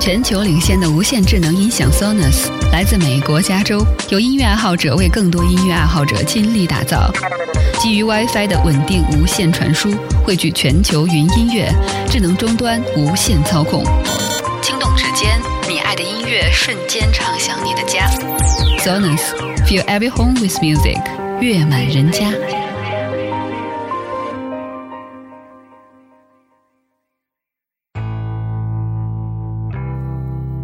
全球领先的无线智能音响 Sonus 来自美国加州，由音乐爱好者为更多音乐爱好者倾力打造。基于 WiFi 的稳定无线传输，汇聚全球云音乐、智能终端无线操控。轻动指尖，你爱的音乐瞬间唱响你的家。Sonus，Feel every home with music，乐满人家。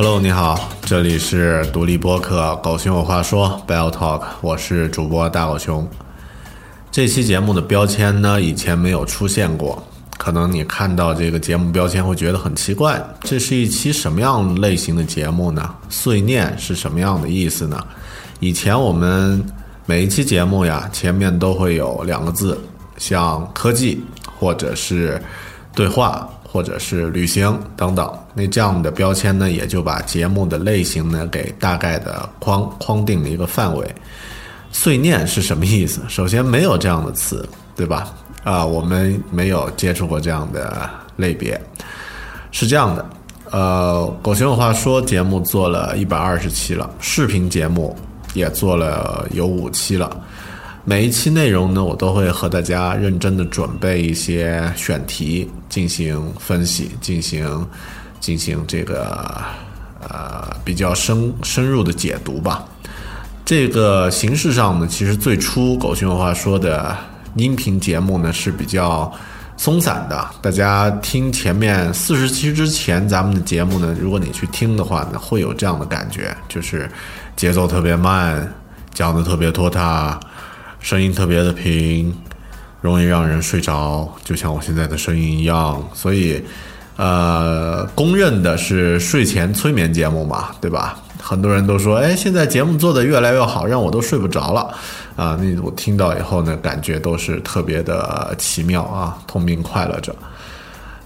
Hello，你好，这里是独立播客《狗熊有话说》Bell Talk，我是主播大狗熊。这期节目的标签呢，以前没有出现过，可能你看到这个节目标签会觉得很奇怪，这是一期什么样类型的节目呢？碎念是什么样的意思呢？以前我们每一期节目呀，前面都会有两个字，像科技或者是对话。或者是旅行等等，那这样的标签呢，也就把节目的类型呢给大概的框框定了一个范围。碎念是什么意思？首先没有这样的词，对吧？啊，我们没有接触过这样的类别。是这样的，呃，狗熊有话说节目做了一百二十期了，视频节目也做了有五期了。每一期内容呢，我都会和大家认真的准备一些选题进行分析，进行进行这个呃比较深深入的解读吧。这个形式上呢，其实最初狗熊有话说的音频节目呢是比较松散的。大家听前面四十期之前咱们的节目呢，如果你去听的话呢，会有这样的感觉，就是节奏特别慢，讲的特别拖沓。声音特别的平，容易让人睡着，就像我现在的声音一样。所以，呃，公认的是睡前催眠节目嘛，对吧？很多人都说，哎，现在节目做得越来越好，让我都睡不着了。啊，那我听到以后呢，感觉都是特别的奇妙啊，痛并快乐着。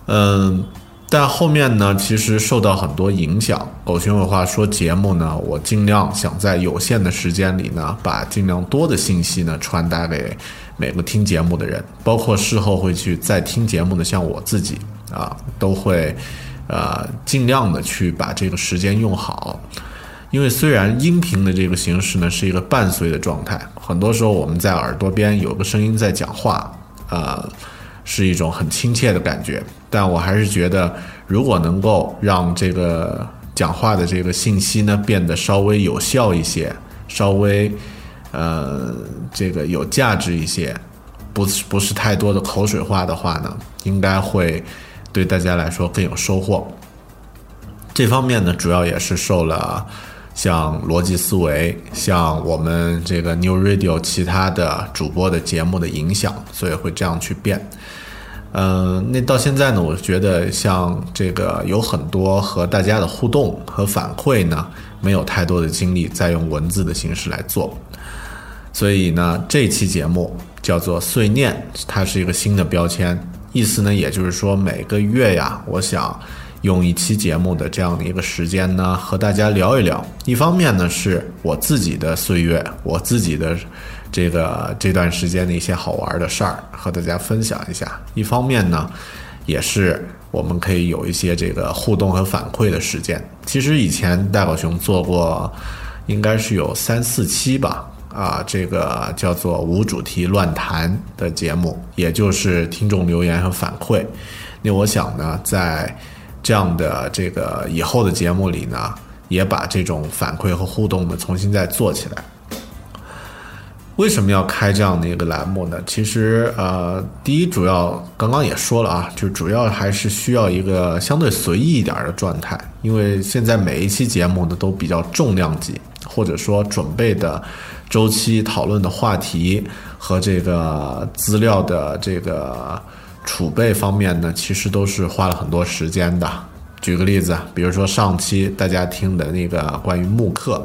嗯。但后面呢，其实受到很多影响。狗熊有话说节目呢，我尽量想在有限的时间里呢，把尽量多的信息呢传达给每个听节目的人，包括事后会去再听节目的，像我自己啊，都会呃尽量的去把这个时间用好。因为虽然音频的这个形式呢是一个伴随的状态，很多时候我们在耳朵边有个声音在讲话，呃。是一种很亲切的感觉，但我还是觉得，如果能够让这个讲话的这个信息呢变得稍微有效一些，稍微呃，这个有价值一些，不是不是太多的口水话的话呢，应该会对大家来说更有收获。这方面呢，主要也是受了像逻辑思维、像我们这个 New Radio 其他的主播的节目的影响，所以会这样去变。嗯，那到现在呢，我觉得像这个有很多和大家的互动和反馈呢，没有太多的精力再用文字的形式来做。所以呢，这期节目叫做“碎念”，它是一个新的标签，意思呢，也就是说每个月呀，我想。用一期节目的这样的一个时间呢，和大家聊一聊。一方面呢，是我自己的岁月，我自己的这个这段时间的一些好玩的事儿，和大家分享一下。一方面呢，也是我们可以有一些这个互动和反馈的时间。其实以前大狗熊做过，应该是有三四期吧，啊，这个叫做无主题乱谈的节目，也就是听众留言和反馈。那我想呢，在这样的这个以后的节目里呢，也把这种反馈和互动呢重新再做起来。为什么要开这样的一个栏目呢？其实呃，第一主要刚刚也说了啊，就主要还是需要一个相对随意一点的状态，因为现在每一期节目呢都比较重量级，或者说准备的周期、讨论的话题和这个资料的这个。储备方面呢，其实都是花了很多时间的。举个例子，比如说上期大家听的那个关于慕课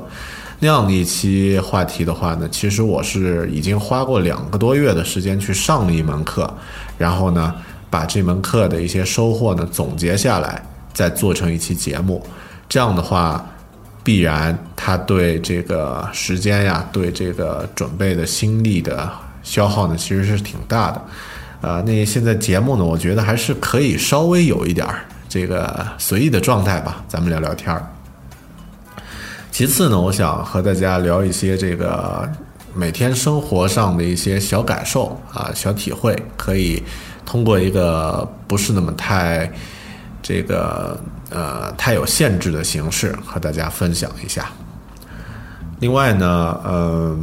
那样的一期话题的话呢，其实我是已经花过两个多月的时间去上了一门课，然后呢，把这门课的一些收获呢总结下来，再做成一期节目。这样的话，必然它对这个时间呀，对这个准备的心力的消耗呢，其实是挺大的。啊，那现在节目呢，我觉得还是可以稍微有一点儿这个随意的状态吧，咱们聊聊天儿。其次呢，我想和大家聊一些这个每天生活上的一些小感受啊、小体会，可以通过一个不是那么太这个呃太有限制的形式和大家分享一下。另外呢，呃。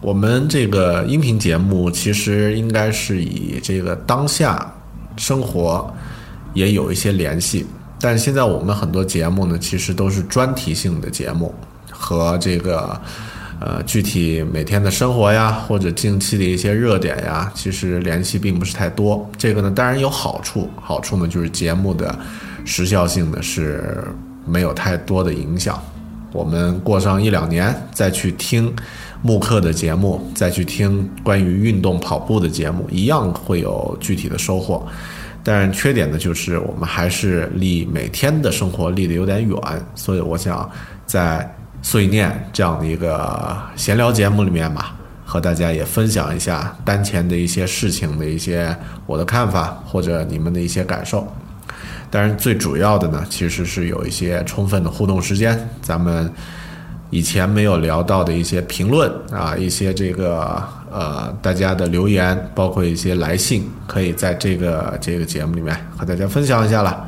我们这个音频节目其实应该是以这个当下生活也有一些联系，但现在我们很多节目呢，其实都是专题性的节目，和这个呃具体每天的生活呀，或者近期的一些热点呀，其实联系并不是太多。这个呢，当然有好处，好处呢就是节目的时效性呢是没有太多的影响。我们过上一两年再去听。慕课的节目，再去听关于运动跑步的节目，一样会有具体的收获。但是缺点呢，就是我们还是离每天的生活离得有点远。所以我想在碎念这样的一个闲聊节目里面吧，和大家也分享一下当前的一些事情的一些我的看法，或者你们的一些感受。当然，最主要的呢，其实是有一些充分的互动时间，咱们。以前没有聊到的一些评论啊，一些这个呃大家的留言，包括一些来信，可以在这个这个节目里面和大家分享一下了。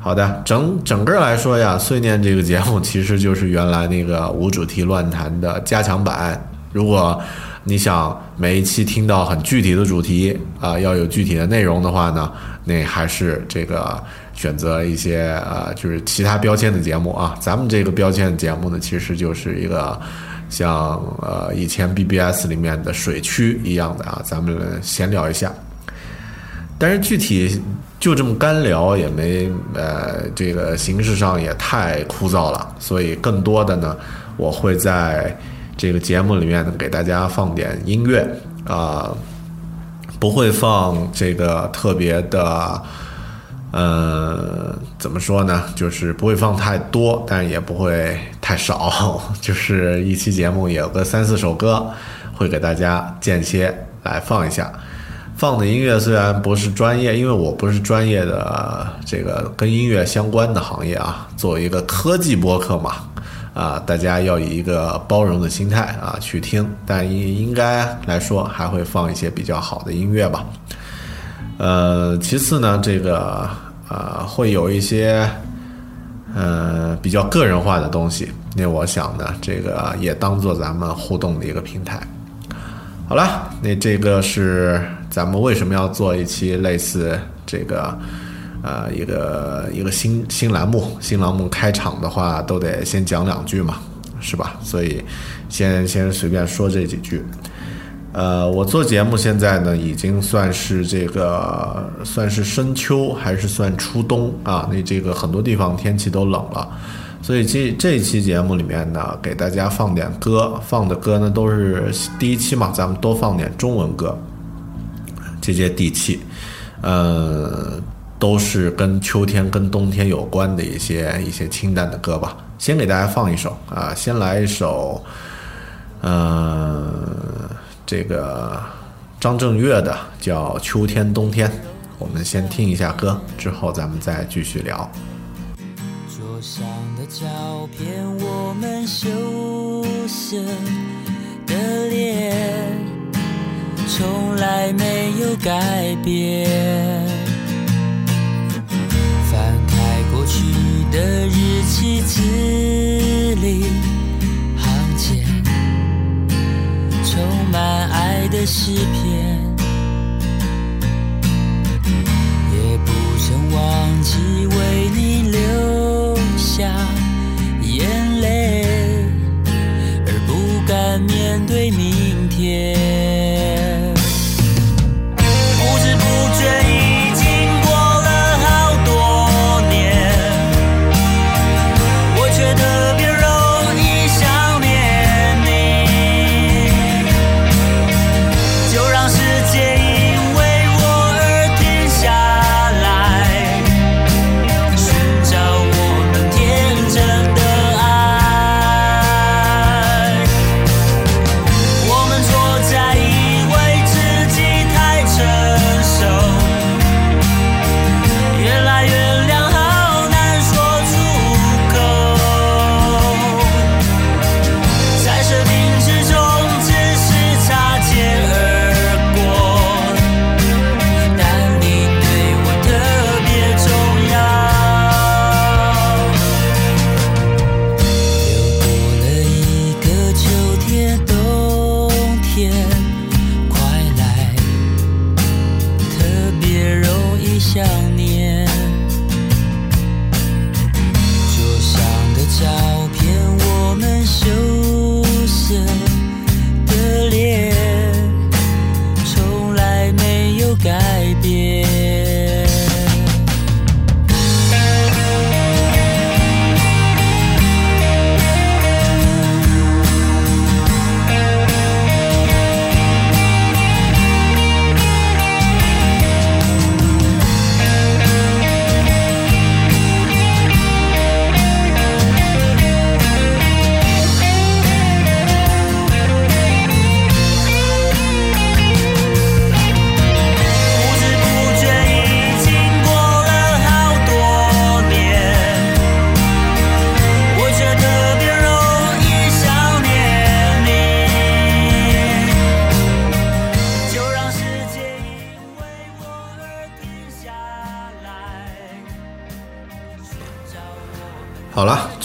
好的，整整个来说呀，碎念这个节目其实就是原来那个无主题乱谈的加强版。如果你想每一期听到很具体的主题啊，要有具体的内容的话呢，那还是这个。选择一些呃，就是其他标签的节目啊。咱们这个标签的节目呢，其实就是一个像呃以前 BBS 里面的水区一样的啊。咱们闲聊一下，但是具体就这么干聊也没呃这个形式上也太枯燥了。所以更多的呢，我会在这个节目里面呢给大家放点音乐啊，不会放这个特别的。呃，怎么说呢？就是不会放太多，但也不会太少。就是一期节目有个三四首歌，会给大家间歇来放一下。放的音乐虽然不是专业，因为我不是专业的这个跟音乐相关的行业啊。作为一个科技播客嘛，啊，大家要以一个包容的心态啊去听。但应应该来说，还会放一些比较好的音乐吧。呃，其次呢，这个呃会有一些呃比较个人化的东西，那我想呢，这个也当做咱们互动的一个平台。好了，那这个是咱们为什么要做一期类似这个，呃，一个一个新新栏目，新栏目开场的话都得先讲两句嘛，是吧？所以先先随便说这几句。呃，我做节目现在呢，已经算是这个算是深秋，还是算初冬啊？那这个很多地方天气都冷了。所以这这一期节目里面呢，给大家放点歌，放的歌呢都是第一期嘛，咱们多放点中文歌，接接地气，呃，都是跟秋天、跟冬天有关的一些一些清淡的歌吧。先给大家放一首啊，先来一首，呃，这个张震岳的叫《秋天冬天》，我们先听一下歌，之后咱们再继续聊。桌上的照片，我们羞涩的脸，从来没有改变。翻开过去的日记，字里满爱的诗篇。也不曾忘记为你留下眼泪，而不敢面对你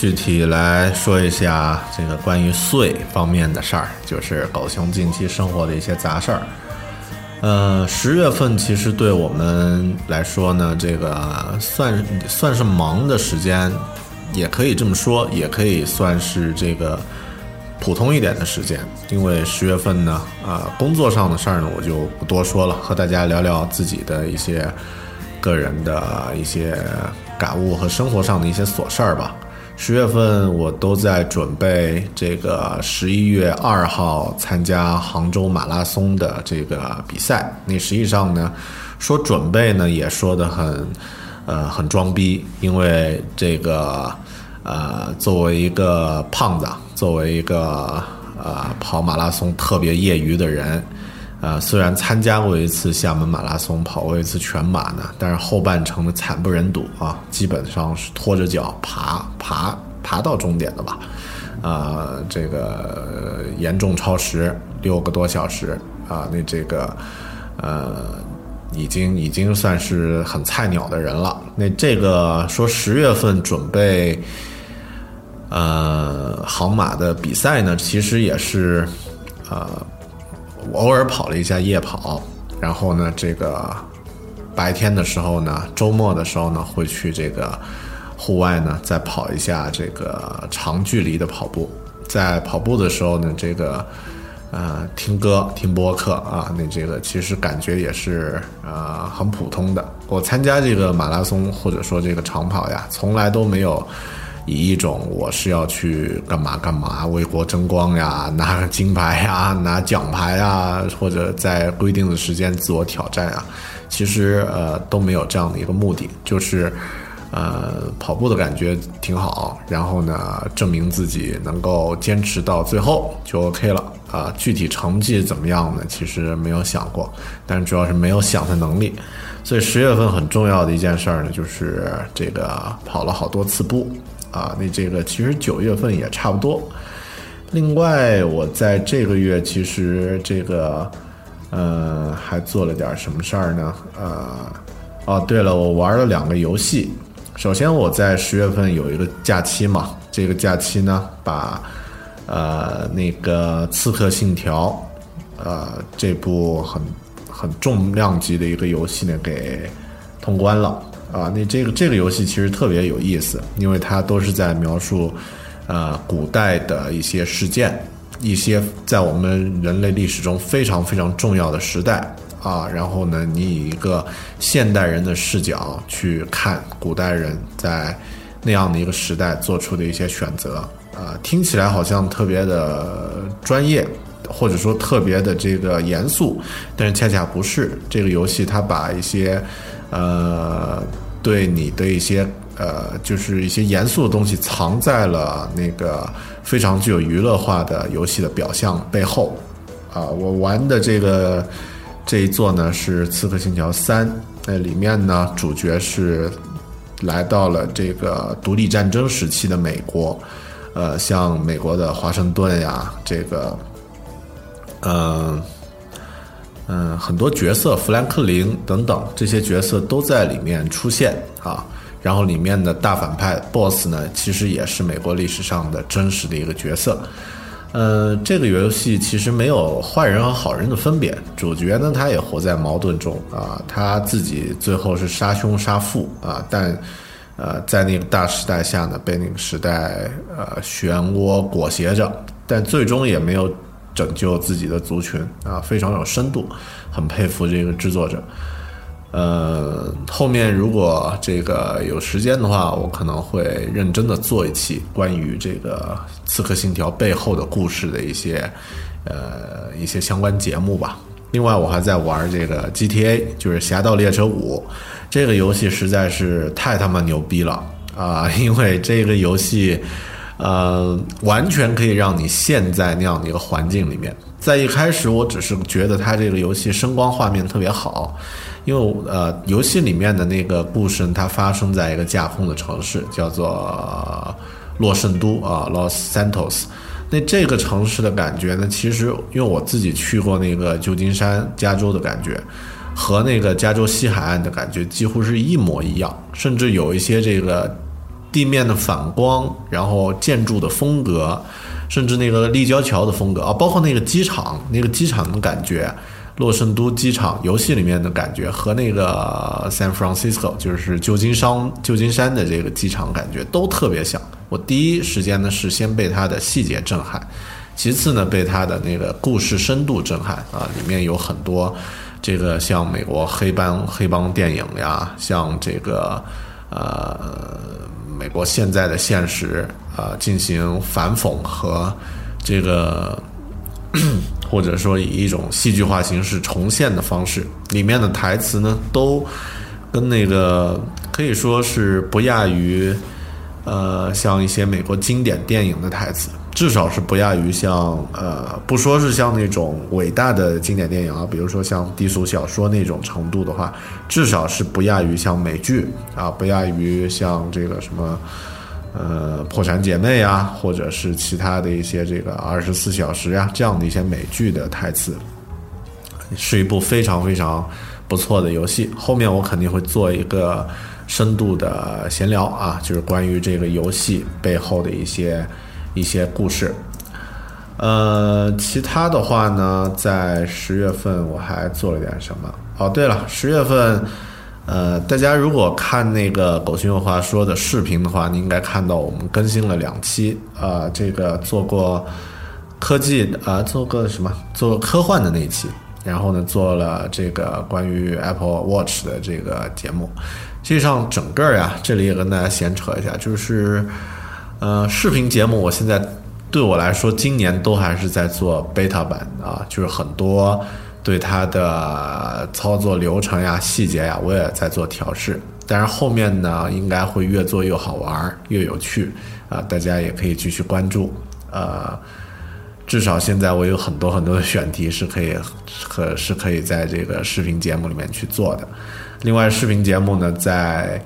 具体来说一下这个关于岁方面的事儿，就是狗熊近期生活的一些杂事儿。呃，十月份其实对我们来说呢，这个算算是忙的时间，也可以这么说，也可以算是这个普通一点的时间。因为十月份呢，啊、工作上的事儿呢，我就不多说了，和大家聊聊自己的一些个人的一些感悟和生活上的一些琐事儿吧。十月份我都在准备这个十一月二号参加杭州马拉松的这个比赛。那实际上呢，说准备呢也说的很，呃，很装逼，因为这个呃，作为一个胖子，作为一个呃跑马拉松特别业余的人，呃，虽然参加过一次厦门马拉松，跑过一次全马呢，但是后半程的惨不忍睹啊，基本上是拖着脚爬爬爬到终点的吧，啊、这个严重超时六个多小时啊，那这个呃。已经已经算是很菜鸟的人了。那这个说十月份准备，呃，航马的比赛呢，其实也是，呃，我偶尔跑了一下夜跑，然后呢，这个白天的时候呢，周末的时候呢，会去这个户外呢，再跑一下这个长距离的跑步。在跑步的时候呢，这个呃，听歌、听播客啊，那这个其实感觉也是呃很普通的。我参加这个马拉松或者说这个长跑呀，从来都没有。以一种我是要去干嘛干嘛为国争光呀，拿个金牌呀，拿奖牌呀，或者在规定的时间自我挑战啊，其实呃都没有这样的一个目的，就是呃跑步的感觉挺好，然后呢证明自己能够坚持到最后就 OK 了啊，具体成绩怎么样呢？其实没有想过，但主要是没有想的能力，所以十月份很重要的一件事儿呢，就是这个跑了好多次步。啊，那这个其实九月份也差不多。另外，我在这个月其实这个，呃，还做了点什么事儿呢？呃，哦，对了，我玩了两个游戏。首先，我在十月份有一个假期嘛，这个假期呢，把呃那个《刺客信条》呃这部很很重量级的一个游戏呢给通关了。啊，那这个这个游戏其实特别有意思，因为它都是在描述，呃，古代的一些事件，一些在我们人类历史中非常非常重要的时代啊。然后呢，你以一个现代人的视角去看古代人在那样的一个时代做出的一些选择啊，听起来好像特别的专业，或者说特别的这个严肃，但是恰恰不是。这个游戏它把一些，呃。对你的一些呃，就是一些严肃的东西藏在了那个非常具有娱乐化的游戏的表象背后，啊，我玩的这个这一座呢是《刺客信条三》，那里面呢主角是来到了这个独立战争时期的美国，呃，像美国的华盛顿呀，这个，嗯。嗯，很多角色，富兰克林等等这些角色都在里面出现啊。然后里面的大反派 BOSS 呢，其实也是美国历史上的真实的一个角色。呃，这个游戏其实没有坏人和好人的分别，主角呢他也活在矛盾中啊，他自己最后是杀兄杀父啊，但呃在那个大时代下呢，被那个时代呃漩涡裹挟着，但最终也没有。拯救自己的族群啊，非常有深度，很佩服这个制作者。呃，后面如果这个有时间的话，我可能会认真的做一期关于这个《刺客信条》背后的故事的一些呃一些相关节目吧。另外，我还在玩这个 GTA，就是《侠盗猎车五》这个游戏，实在是太他妈牛逼了啊！因为这个游戏。呃，完全可以让你陷在那样的一个环境里面。在一开始，我只是觉得它这个游戏声光画面特别好，因为呃，游戏里面的那个故事它发生在一个架空的城市，叫做洛圣都啊，Los Santos。那这个城市的感觉呢，其实因为我自己去过那个旧金山，加州的感觉，和那个加州西海岸的感觉几乎是一模一样，甚至有一些这个。地面的反光，然后建筑的风格，甚至那个立交桥的风格啊，包括那个机场，那个机场的感觉，洛圣都机场游戏里面的感觉和那个 San Francisco 就是旧金山旧金山的这个机场感觉都特别像。我第一时间呢是先被它的细节震撼，其次呢被它的那个故事深度震撼啊，里面有很多这个像美国黑帮黑帮电影呀，像这个呃。美国现在的现实啊，进行反讽和这个，或者说以一种戏剧化形式重现的方式，里面的台词呢，都跟那个可以说是不亚于呃，像一些美国经典电影的台词。至少是不亚于像呃，不说是像那种伟大的经典电影啊，比如说像低俗小说那种程度的话，至少是不亚于像美剧啊，不亚于像这个什么呃破产姐妹啊，或者是其他的一些这个二十四小时呀这样的一些美剧的台词，是一部非常非常不错的游戏。后面我肯定会做一个。深度的闲聊啊，就是关于这个游戏背后的一些一些故事。呃，其他的话呢，在十月份我还做了点什么？哦，对了，十月份，呃，大家如果看那个狗熊有话说的视频的话，你应该看到我们更新了两期，啊，这个做过科技啊，做过什么？做科幻的那一期，然后呢，做了这个关于 Apple Watch 的这个节目。实际上，整个呀，这里也跟大家闲扯一下，就是，呃，视频节目，我现在。对我来说，今年都还是在做 beta 版啊，就是很多对它的操作流程呀、细节呀，我也在做调试。但是后面呢，应该会越做越好玩、越有趣啊，大家也可以继续关注。呃，至少现在我有很多很多的选题是可以和是可以在这个视频节目里面去做的。另外，视频节目呢，在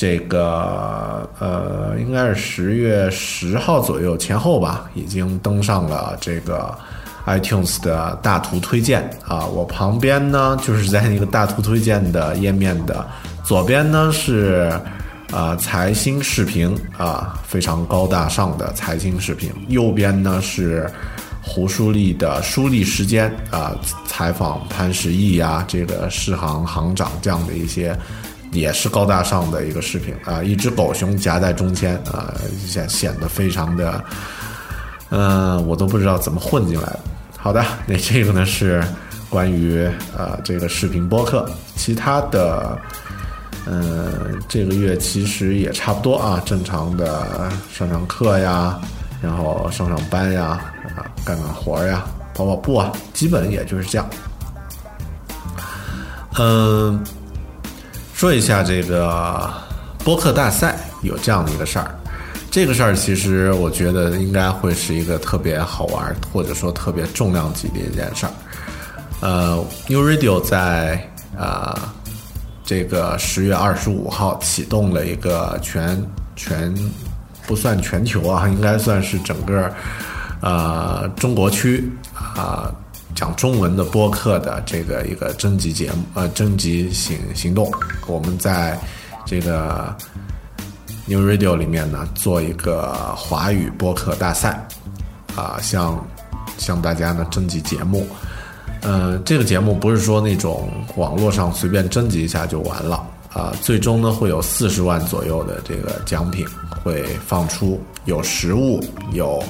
这个呃，应该是十月十号左右前后吧，已经登上了这个 iTunes 的大图推荐啊。我旁边呢，就是在那个大图推荐的页面的左边呢是啊财经视频啊，非常高大上的财经视频。右边呢是胡舒立的舒立时间啊，采访潘石屹呀，这个世行行长这样的一些。也是高大上的一个视频啊，一只狗熊夹在中间啊，显显得非常的，嗯，我都不知道怎么混进来的。好的，那这个呢是关于呃这个视频播客，其他的，嗯，这个月其实也差不多啊，正常的上上课呀，然后上上班呀，啊，干干活呀，跑跑步啊，基本也就是这样，嗯。说一下这个播客大赛有这样的一个事儿，这个事儿其实我觉得应该会是一个特别好玩或者说特别重量级的一件事儿。呃，New Radio 在啊这个十月二十五号启动了一个全全不算全球啊，应该算是整个呃中国区啊。讲中文的播客的这个一个征集节目，呃，征集行行动，我们在这个 New Radio 里面呢做一个华语播客大赛，啊，向向大家呢征集节目，嗯，这个节目不是说那种网络上随便征集一下就完了，啊，最终呢会有四十万左右的这个奖品会放出，有实物，有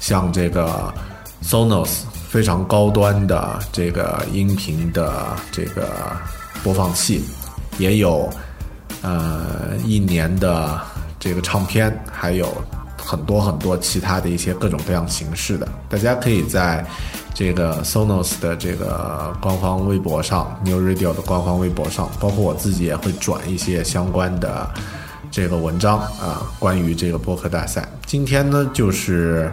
像这个 Sonos。非常高端的这个音频的这个播放器，也有呃一年的这个唱片，还有很多很多其他的一些各种各样形式的。大家可以在这个 Sonos 的这个官方微博上，New Radio 的官方微博上，包括我自己也会转一些相关的这个文章啊，关于这个播客大赛。今天呢，就是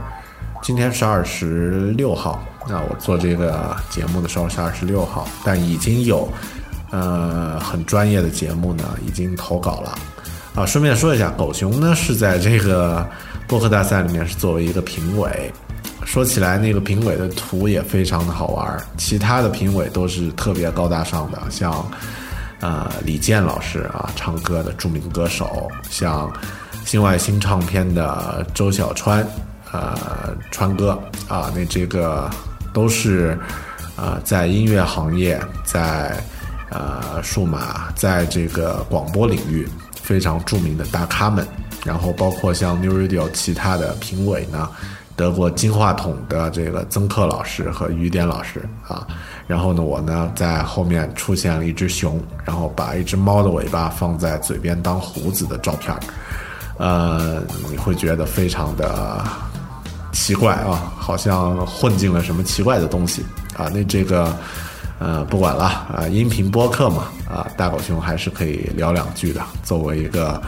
今天是二十六号。那我做这个节目的时候是二十六号，但已经有，呃，很专业的节目呢，已经投稿了。啊，顺便说一下，狗熊呢是在这个播客大赛里面是作为一个评委。说起来，那个评委的图也非常的好玩，其他的评委都是特别高大上的，像，呃，李健老师啊，唱歌的著名歌手，像新外星唱片的周小川，呃，川哥啊，那这个。都是，呃，在音乐行业，在呃数码，在这个广播领域非常著名的大咖们，然后包括像 New Radio 其他的评委呢，得过金话筒的这个曾克老师和于典老师啊，然后呢，我呢在后面出现了一只熊，然后把一只猫的尾巴放在嘴边当胡子的照片儿呃，你会觉得非常的。奇怪啊，好像混进了什么奇怪的东西啊！那这个，呃，不管了啊，音频播客嘛啊，大狗熊还是可以聊两句的。作为一个，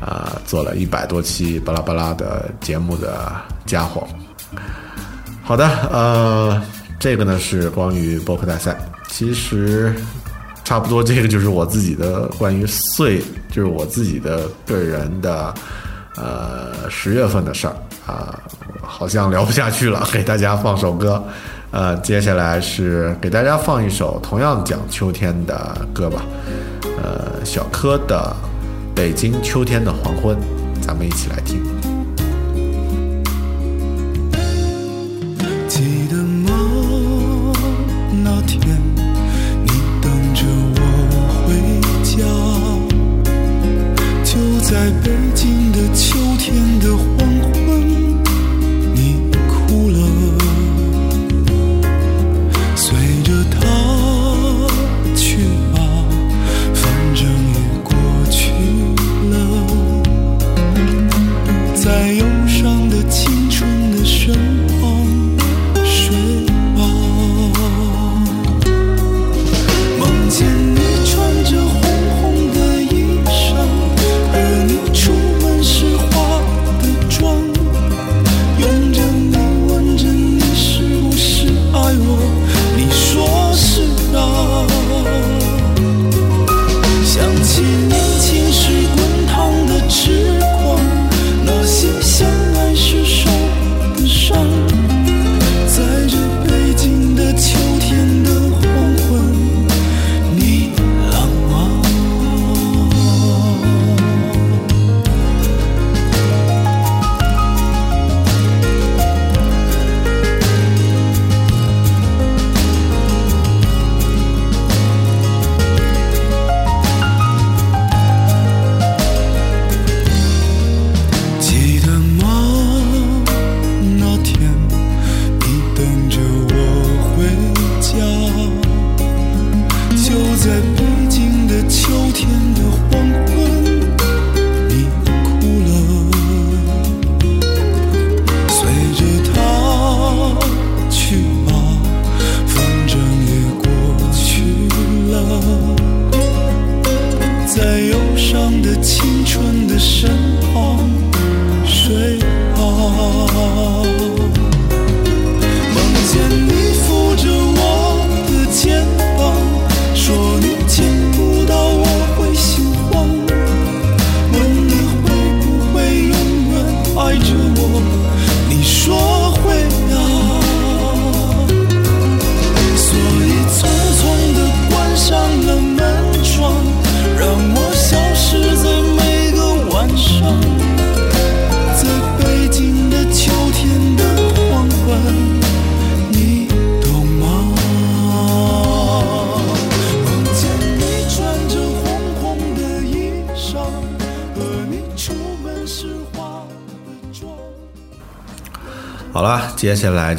呃，做了一百多期巴拉巴拉的节目的家伙，好的，呃，这个呢是关于播客大赛。其实，差不多这个就是我自己的关于岁，就是我自己的个人的，呃，十月份的事儿啊。好像聊不下去了，给大家放首歌，呃，接下来是给大家放一首同样讲秋天的歌吧，呃，小柯的《北京秋天的黄昏》，咱们一起来听。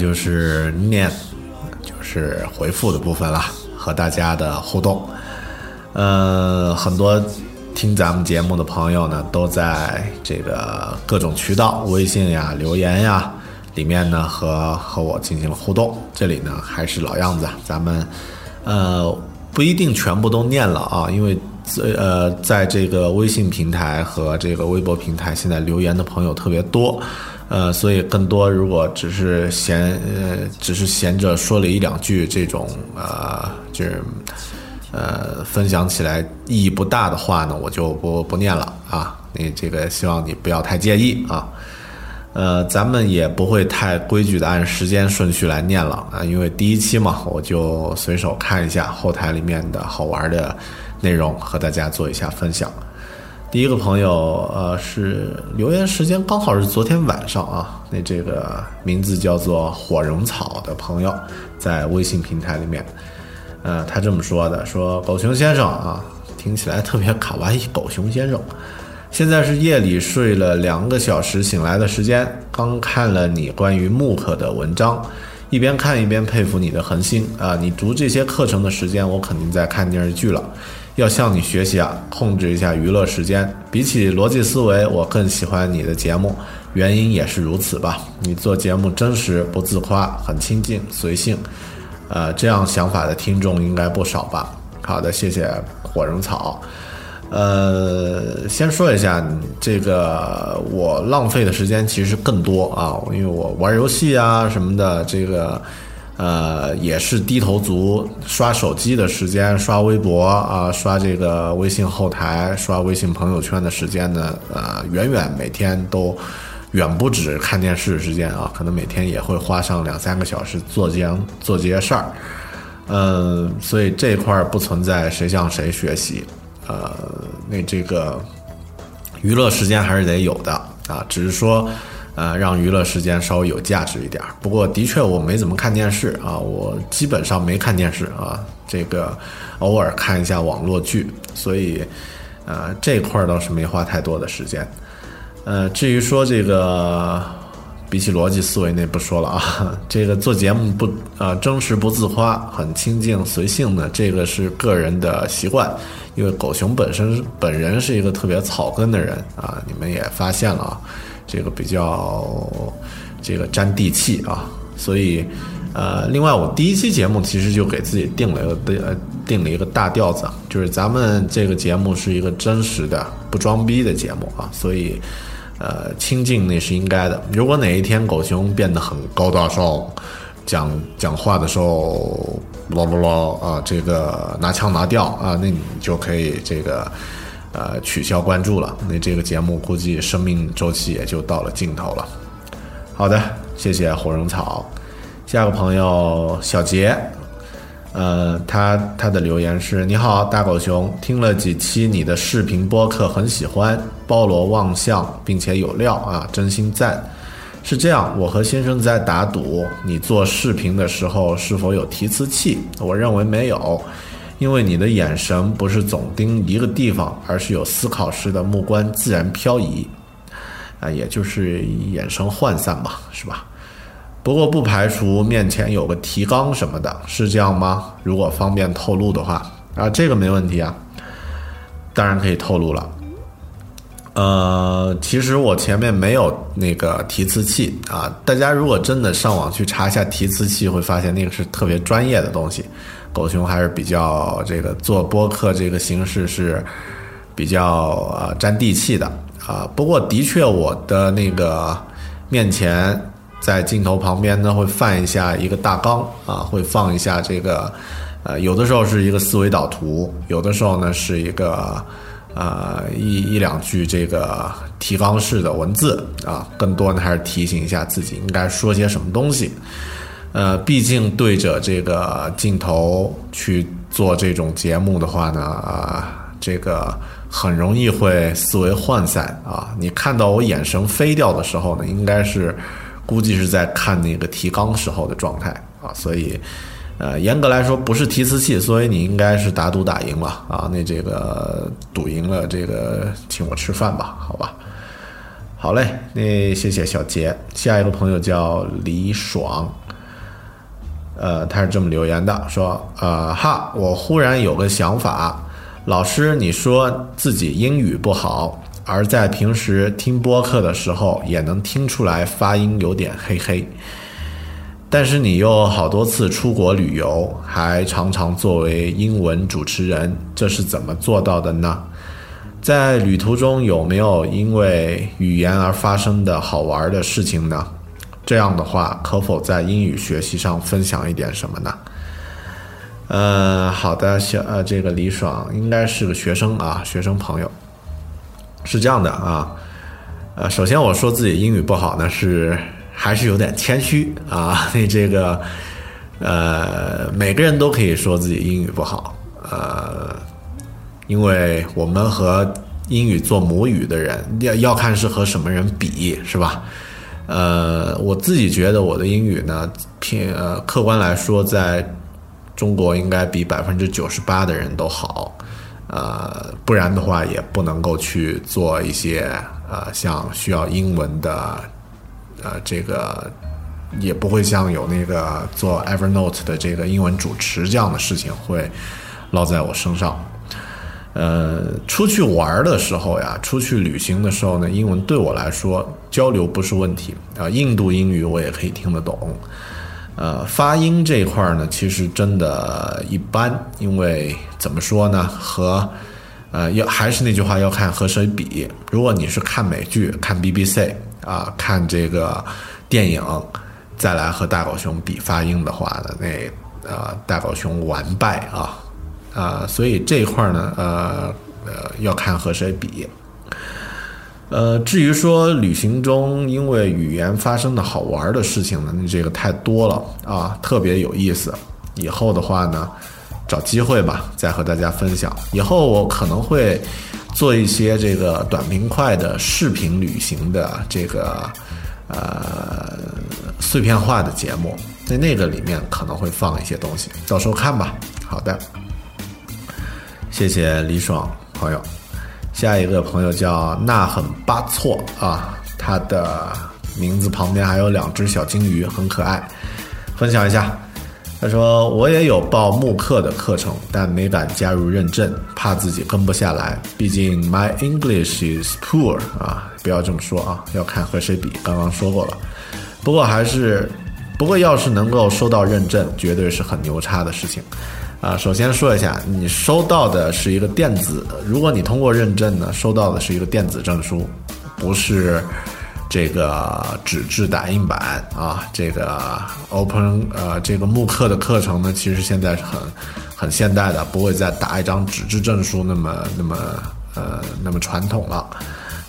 就是念，就是回复的部分了，和大家的互动。呃，很多听咱们节目的朋友呢，都在这个各种渠道，微信呀、留言呀里面呢，和和我进行了互动。这里呢，还是老样子，咱们呃不一定全部都念了啊，因为所以呃在这个微信平台和这个微博平台，现在留言的朋友特别多。呃，所以更多如果只是闲呃，只是闲着说了一两句这种呃，就是呃，分享起来意义不大的话呢，我就不不念了啊。你这个希望你不要太介意啊。呃，咱们也不会太规矩的按时间顺序来念了啊，因为第一期嘛，我就随手看一下后台里面的好玩的内容，和大家做一下分享。第一个朋友，呃，是留言时间刚好是昨天晚上啊。那这个名字叫做火绒草的朋友，在微信平台里面，呃，他这么说的：说狗熊先生啊，听起来特别卡哇伊。狗熊先生，现在是夜里睡了两个小时醒来的时间，刚看了你关于慕课的文章，一边看一边佩服你的恒心啊！你读这些课程的时间，我肯定在看电视剧了。要向你学习啊，控制一下娱乐时间。比起逻辑思维，我更喜欢你的节目，原因也是如此吧。你做节目真实不自夸，很亲近随性，呃，这样想法的听众应该不少吧。好的，谢谢火绒草。呃，先说一下这个，我浪费的时间其实更多啊，因为我玩游戏啊什么的，这个呃也是低头族，刷手机的时间，刷微博啊，刷这个微信后台，刷微信朋友圈的时间呢，呃，远远每天都远不止看电视时间啊，可能每天也会花上两三个小时做这样做这些事儿。嗯，所以这块儿不存在谁向谁学习。呃，那这个娱乐时间还是得有的啊，只是说，呃，让娱乐时间稍微有价值一点。不过的确我没怎么看电视啊，我基本上没看电视啊，这个偶尔看一下网络剧，所以，呃，这块儿倒是没花太多的时间。呃，至于说这个。比起逻辑思维那不说了啊，这个做节目不啊真实不自夸，很清静随性的，这个是个人的习惯。因为狗熊本身本人是一个特别草根的人啊，你们也发现了啊，这个比较这个沾地气啊，所以呃，另外我第一期节目其实就给自己定了一个呃定了一个大调子，就是咱们这个节目是一个真实的不装逼的节目啊，所以。呃，清静那是应该的。如果哪一天狗熊变得很高大上，讲讲话的时候唠唠唠啊，这个拿腔拿调啊，那你就可以这个呃取消关注了。那这个节目估计生命周期也就到了尽头了。好的，谢谢火绒草。下个朋友小杰。呃，他他的留言是：你好，大狗熊，听了几期你的视频播客，很喜欢，包罗万象，并且有料啊，真心赞。是这样，我和先生在打赌，你做视频的时候是否有提词器？我认为没有，因为你的眼神不是总盯一个地方，而是有思考时的目光自然漂移，啊，也就是眼神涣散吧，是吧？不过不排除面前有个提纲什么的，是这样吗？如果方便透露的话，啊，这个没问题啊，当然可以透露了。呃，其实我前面没有那个提词器啊，大家如果真的上网去查一下提词器，会发现那个是特别专业的东西。狗熊还是比较这个做播客这个形式是比较呃沾地气的啊。不过的确，我的那个面前。在镜头旁边呢，会放一下一个大纲啊，会放一下这个，呃，有的时候是一个思维导图，有的时候呢是一个，呃，一一两句这个提纲式的文字啊，更多呢还是提醒一下自己应该说些什么东西。呃，毕竟对着这个镜头去做这种节目的话呢，啊，这个很容易会思维涣散啊。你看到我眼神飞掉的时候呢，应该是。估计是在看那个提纲时候的状态啊，所以，呃，严格来说不是提词器，所以你应该是打赌打赢了啊。那这个赌赢了，这个请我吃饭吧，好吧。好嘞，那谢谢小杰。下一个朋友叫李爽，呃，他是这么留言的，说，呃，哈，我忽然有个想法，老师，你说自己英语不好。而在平时听播客的时候，也能听出来发音有点嘿嘿。但是你又好多次出国旅游，还常常作为英文主持人，这是怎么做到的呢？在旅途中有没有因为语言而发生的好玩的事情呢？这样的话，可否在英语学习上分享一点什么呢？呃，好的，小呃，这个李爽应该是个学生啊，学生朋友。是这样的啊，呃，首先我说自己英语不好呢，是还是有点谦虚啊。那这个，呃，每个人都可以说自己英语不好，呃，因为我们和英语做母语的人要要看是和什么人比，是吧？呃，我自己觉得我的英语呢，偏呃，客观来说，在中国应该比百分之九十八的人都好。呃，不然的话也不能够去做一些呃，像需要英文的，呃，这个也不会像有那个做 Evernote 的这个英文主持这样的事情会落在我身上。呃，出去玩的时候呀，出去旅行的时候呢，英文对我来说交流不是问题啊，印度英语我也可以听得懂。呃，发音这一块呢，其实真的一般，因为怎么说呢，和呃要还是那句话，要看和谁比。如果你是看美剧、看 BBC 啊，看这个电影，再来和大狗熊比发音的话呢，那呃大狗熊完败啊啊，所以这一块呢，呃呃要看和谁比。呃，至于说旅行中因为语言发生的好玩的事情呢，那这个太多了啊，特别有意思。以后的话呢，找机会吧，再和大家分享。以后我可能会做一些这个短平快的视频旅行的这个呃碎片化的节目，在那个里面可能会放一些东西，到时候看吧。好的，谢谢李爽朋友。下一个朋友叫那很巴错啊，他的名字旁边还有两只小金鱼，很可爱。分享一下，他说我也有报慕课的课程，但没敢加入认证，怕自己跟不下来。毕竟 my English is poor 啊，不要这么说啊，要看和谁比。刚刚说过了，不过还是，不过要是能够收到认证，绝对是很牛叉的事情。啊，首先说一下，你收到的是一个电子，如果你通过认证呢，收到的是一个电子证书，不是这个纸质打印版啊。这个 Open 呃，这个慕课的课程呢，其实现在是很很现代的，不会再打一张纸质证书那么那么呃那么传统了。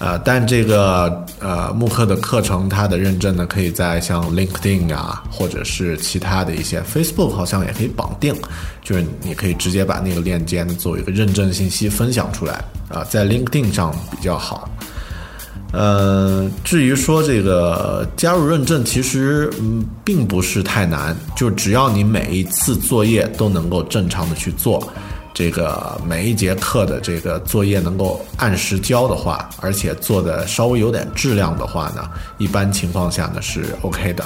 呃，但这个呃慕课的课程，它的认证呢，可以在像 LinkedIn 啊，或者是其他的一些 Facebook 好像也可以绑定，就是你可以直接把那个链接呢作为一个认证信息分享出来啊，在 LinkedIn 上比较好。呃，至于说这个加入认证，其实嗯并不是太难，就只要你每一次作业都能够正常的去做。这个每一节课的这个作业能够按时交的话，而且做的稍微有点质量的话呢，一般情况下呢是 OK 的。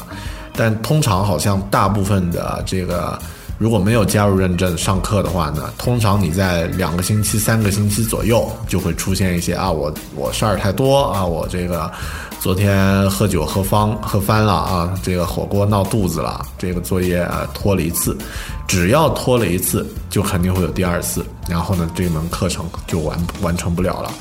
但通常好像大部分的这个如果没有加入认证上课的话呢，通常你在两个星期、三个星期左右就会出现一些啊，我我事儿太多啊，我这个。昨天喝酒喝方喝翻了啊，这个火锅闹肚子了，这个作业啊拖了一次，只要拖了一次，就肯定会有第二次，然后呢，这门课程就完完成不了了。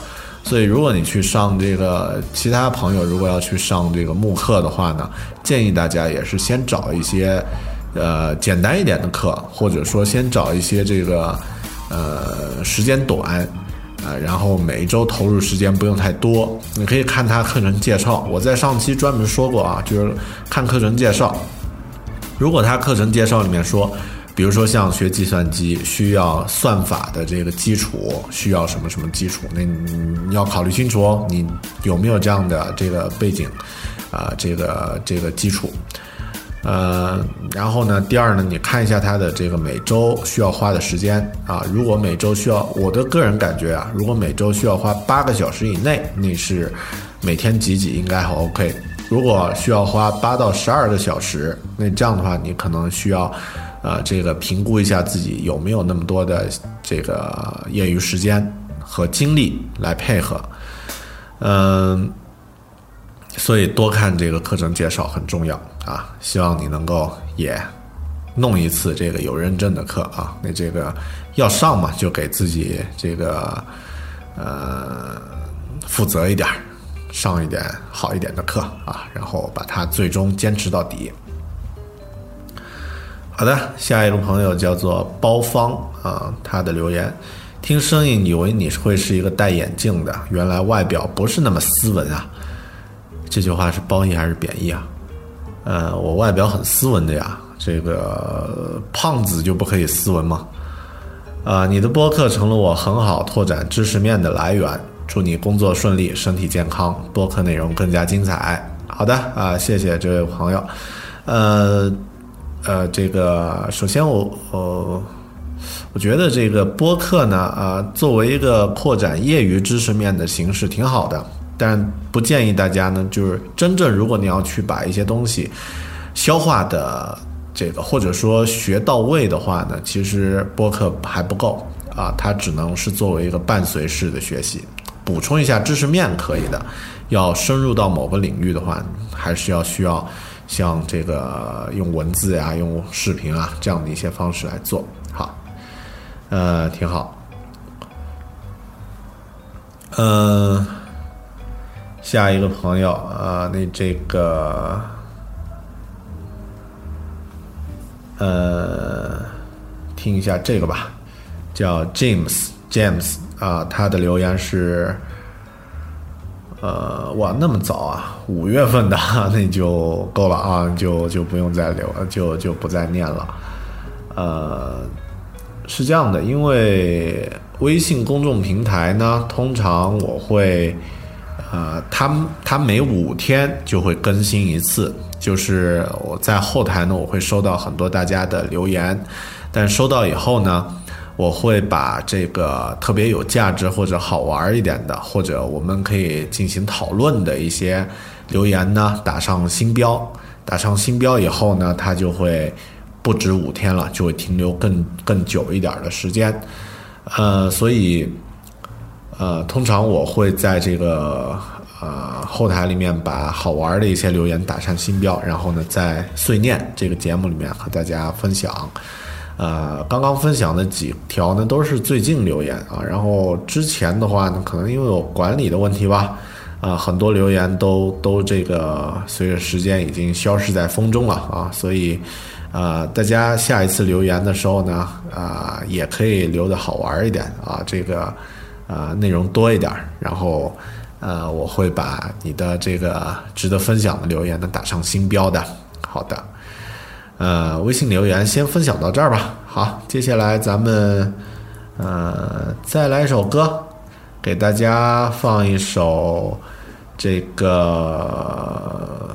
所以，如果你去上这个，其他朋友如果要去上这个慕课的话呢，建议大家也是先找一些呃简单一点的课，或者说先找一些这个呃时间短。啊，然后每一周投入时间不用太多，你可以看他课程介绍。我在上期专门说过啊，就是看课程介绍。如果他课程介绍里面说，比如说像学计算机需要算法的这个基础，需要什么什么基础，那你要考虑清楚哦，你有没有这样的这个背景啊，这个这个基础。呃，然后呢，第二呢，你看一下他的这个每周需要花的时间啊。如果每周需要，我的个人感觉啊，如果每周需要花八个小时以内，你是每天挤挤应该还 OK。如果需要花八到十二个小时，那这样的话，你可能需要呃这个评估一下自己有没有那么多的这个业余时间和精力来配合，嗯。所以多看这个课程介绍很重要啊！希望你能够也弄一次这个有认证的课啊。那这个要上嘛，就给自己这个呃负责一点，上一点好一点的课啊，然后把它最终坚持到底。好的，下一个朋友叫做包方啊，他的留言：听声音以为你会是一个戴眼镜的，原来外表不是那么斯文啊。这句话是褒义还是贬义啊？呃，我外表很斯文的呀，这个胖子就不可以斯文吗？啊，你的播客成了我很好拓展知识面的来源。祝你工作顺利，身体健康，播客内容更加精彩。好的啊，谢谢这位朋友。呃呃，这个首先我我我觉得这个播客呢啊，作为一个扩展业余知识面的形式，挺好的。但不建议大家呢，就是真正如果你要去把一些东西消化的这个，或者说学到位的话呢，其实播客还不够啊，它只能是作为一个伴随式的学习，补充一下知识面可以的。要深入到某个领域的话，还是要需要像这个用文字呀、用视频啊这样的一些方式来做好，呃，挺好，嗯。下一个朋友啊，那这个，呃，听一下这个吧，叫 James James 啊，他的留言是，呃，哇，那么早啊，五月份的，那就够了啊，就就不用再留，就就不再念了，呃，是这样的，因为微信公众平台呢，通常我会，呃，它它每五天就会更新一次，就是我在后台呢，我会收到很多大家的留言，但收到以后呢，我会把这个特别有价值或者好玩一点的，或者我们可以进行讨论的一些留言呢，打上星标，打上星标以后呢，它就会不止五天了，就会停留更更久一点的时间。呃，所以，呃，通常我会在这个呃后台里面把好玩的一些留言打上星标，然后呢，在碎念这个节目里面和大家分享。呃，刚刚分享的几条呢，都是最近留言啊。然后之前的话呢，可能因为有管理的问题吧，啊，很多留言都都这个随着时间已经消失在风中了啊，所以。啊，大家下一次留言的时候呢，啊，也可以留的好玩一点啊，这个啊内容多一点，然后呃，我会把你的这个值得分享的留言呢打上星标的。好的，呃，微信留言先分享到这儿吧。好，接下来咱们呃再来一首歌，给大家放一首这个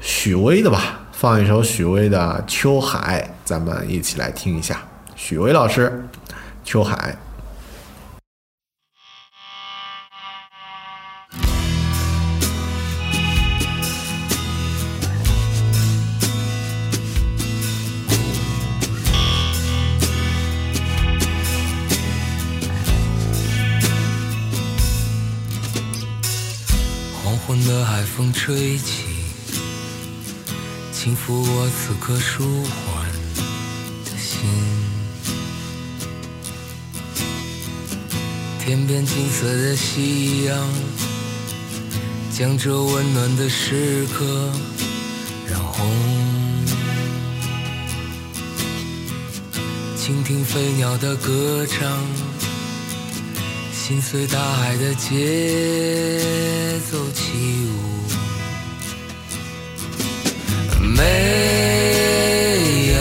许巍的吧。放一首许巍的《秋海》，咱们一起来听一下。许巍老师，《秋海》。吹起。轻抚我此刻舒缓的心，天边金色的夕阳，将这温暖的时刻染红。倾听飞鸟的歌唱，心随大海的节奏起舞。美呀，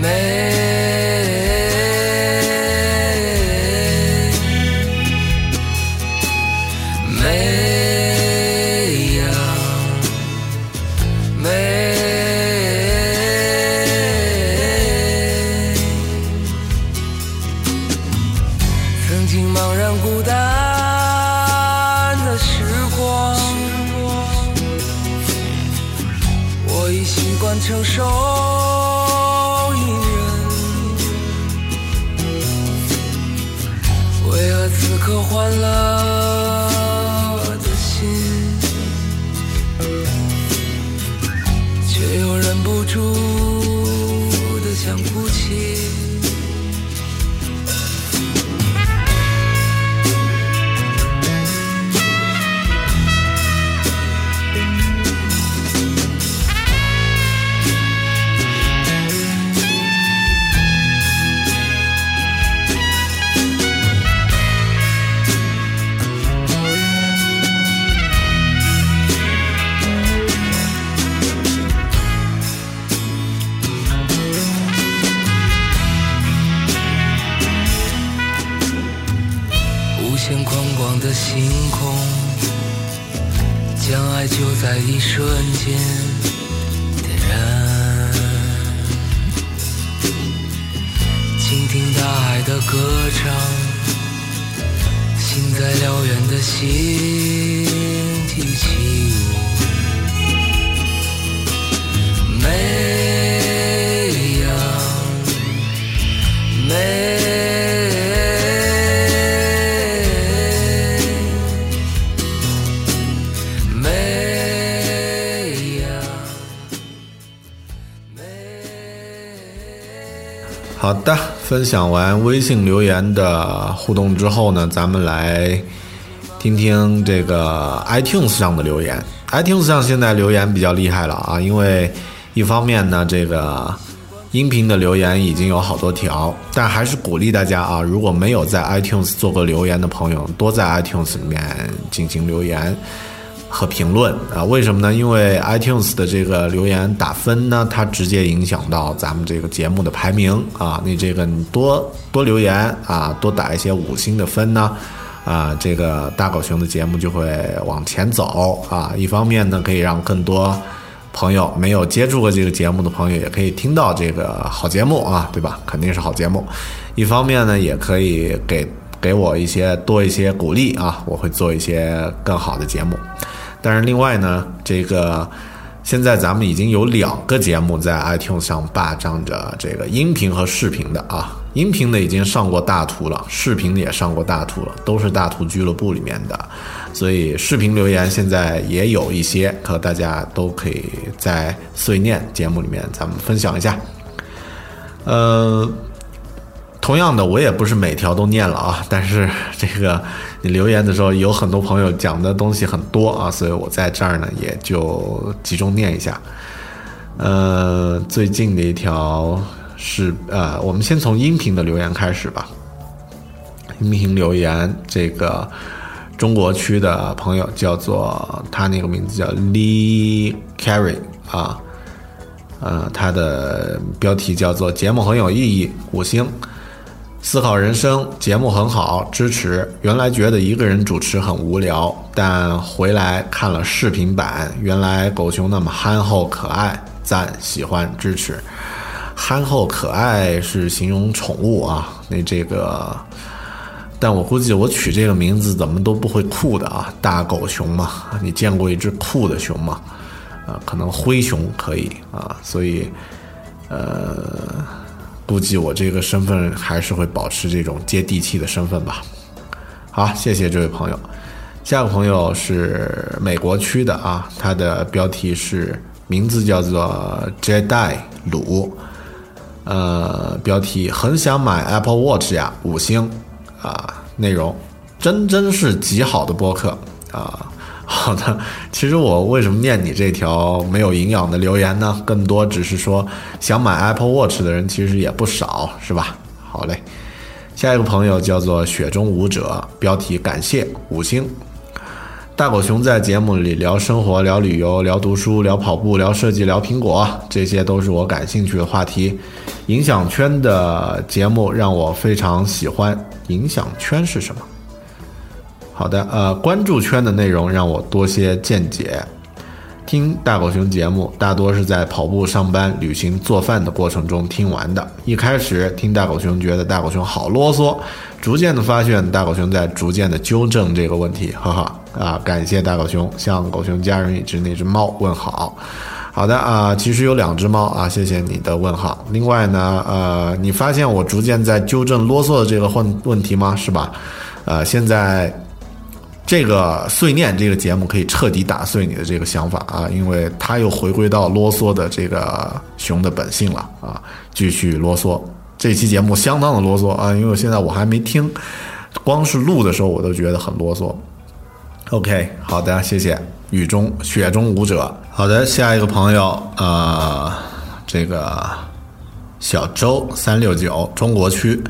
美。好好的，分享完微信留言的互动之后呢，咱们来听听这个 iTunes 上的留言。iTunes 上现在留言比较厉害了啊，因为一方面呢，这个音频的留言已经有好多条，但还是鼓励大家啊，如果没有在 iTunes 做过留言的朋友，多在 iTunes 里面进行留言。和评论啊。为什么呢？因为 iTunes 的这个留言打分呢，它直接影响到咱们这个节目的排名啊。你这个你多多留言啊，多打一些五星的分呢。啊，这个大狗熊的节目就会往前走啊。一方面呢，可以让更多朋友没有接触过这个节目的朋友，也可以听到这个好节目啊，对吧？肯定是好节目。一方面呢，也可以给给我一些多一些鼓励啊，我会做一些更好的节目。但是另外呢，这个现在咱们已经有两个节目在 iTunes 上霸占着这个音频和视频的啊。音频的已经上过大图了，视频的也上过大图了，都是大图俱乐部里面的，所以视频留言现在也有一些，和大家都可以在碎念节目里面咱们分享一下。呃，同样的，我也不是每条都念了啊，但是这个你留言的时候有很多朋友讲的东西很多啊，所以我在这儿呢也就集中念一下。呃，最近的一条。是呃，我们先从音频的留言开始吧。音频留言，这个中国区的朋友叫做他那个名字叫 Lee Carry 啊，呃，他的标题叫做节目很有意义，五星。思考人生节目很好，支持。原来觉得一个人主持很无聊，但回来看了视频版，原来狗熊那么憨厚可爱，赞，喜欢，支持。憨厚可爱是形容宠物啊，那这个，但我估计我取这个名字怎么都不会酷的啊，大狗熊嘛，你见过一只酷的熊吗？啊，可能灰熊可以啊，所以，呃，估计我这个身份还是会保持这种接地气的身份吧。好，谢谢这位朋友。下个朋友是美国区的啊，他的标题是名字叫做 Jedi 鲁。呃，标题很想买 Apple Watch 呀，五星啊，内容真真是极好的播客啊。好的，其实我为什么念你这条没有营养的留言呢？更多只是说想买 Apple Watch 的人其实也不少，是吧？好嘞，下一个朋友叫做雪中舞者，标题感谢五星。大狗熊在节目里聊生活、聊旅游、聊读书、聊跑步、聊设计、聊苹果，这些都是我感兴趣的话题。影响圈的节目让我非常喜欢。影响圈是什么？好的，呃，关注圈的内容让我多些见解。听大狗熊节目大多是在跑步、上班、旅行、做饭的过程中听完的。一开始听大狗熊觉得大狗熊好啰嗦，逐渐的发现大狗熊在逐渐的纠正这个问题，哈哈。啊，感谢大狗熊向狗熊家人以及那只猫问好。好的啊，其实有两只猫啊，谢谢你的问好。另外呢，呃，你发现我逐渐在纠正啰嗦的这个问问题吗？是吧？呃，现在这个碎念这个节目可以彻底打碎你的这个想法啊，因为它又回归到啰嗦的这个熊的本性了啊，继续啰嗦。这期节目相当的啰嗦啊，因为我现在我还没听，光是录的时候我都觉得很啰嗦。OK，好的，谢谢雨中雪中舞者。好的，下一个朋友，呃，这个小周三六九中国区，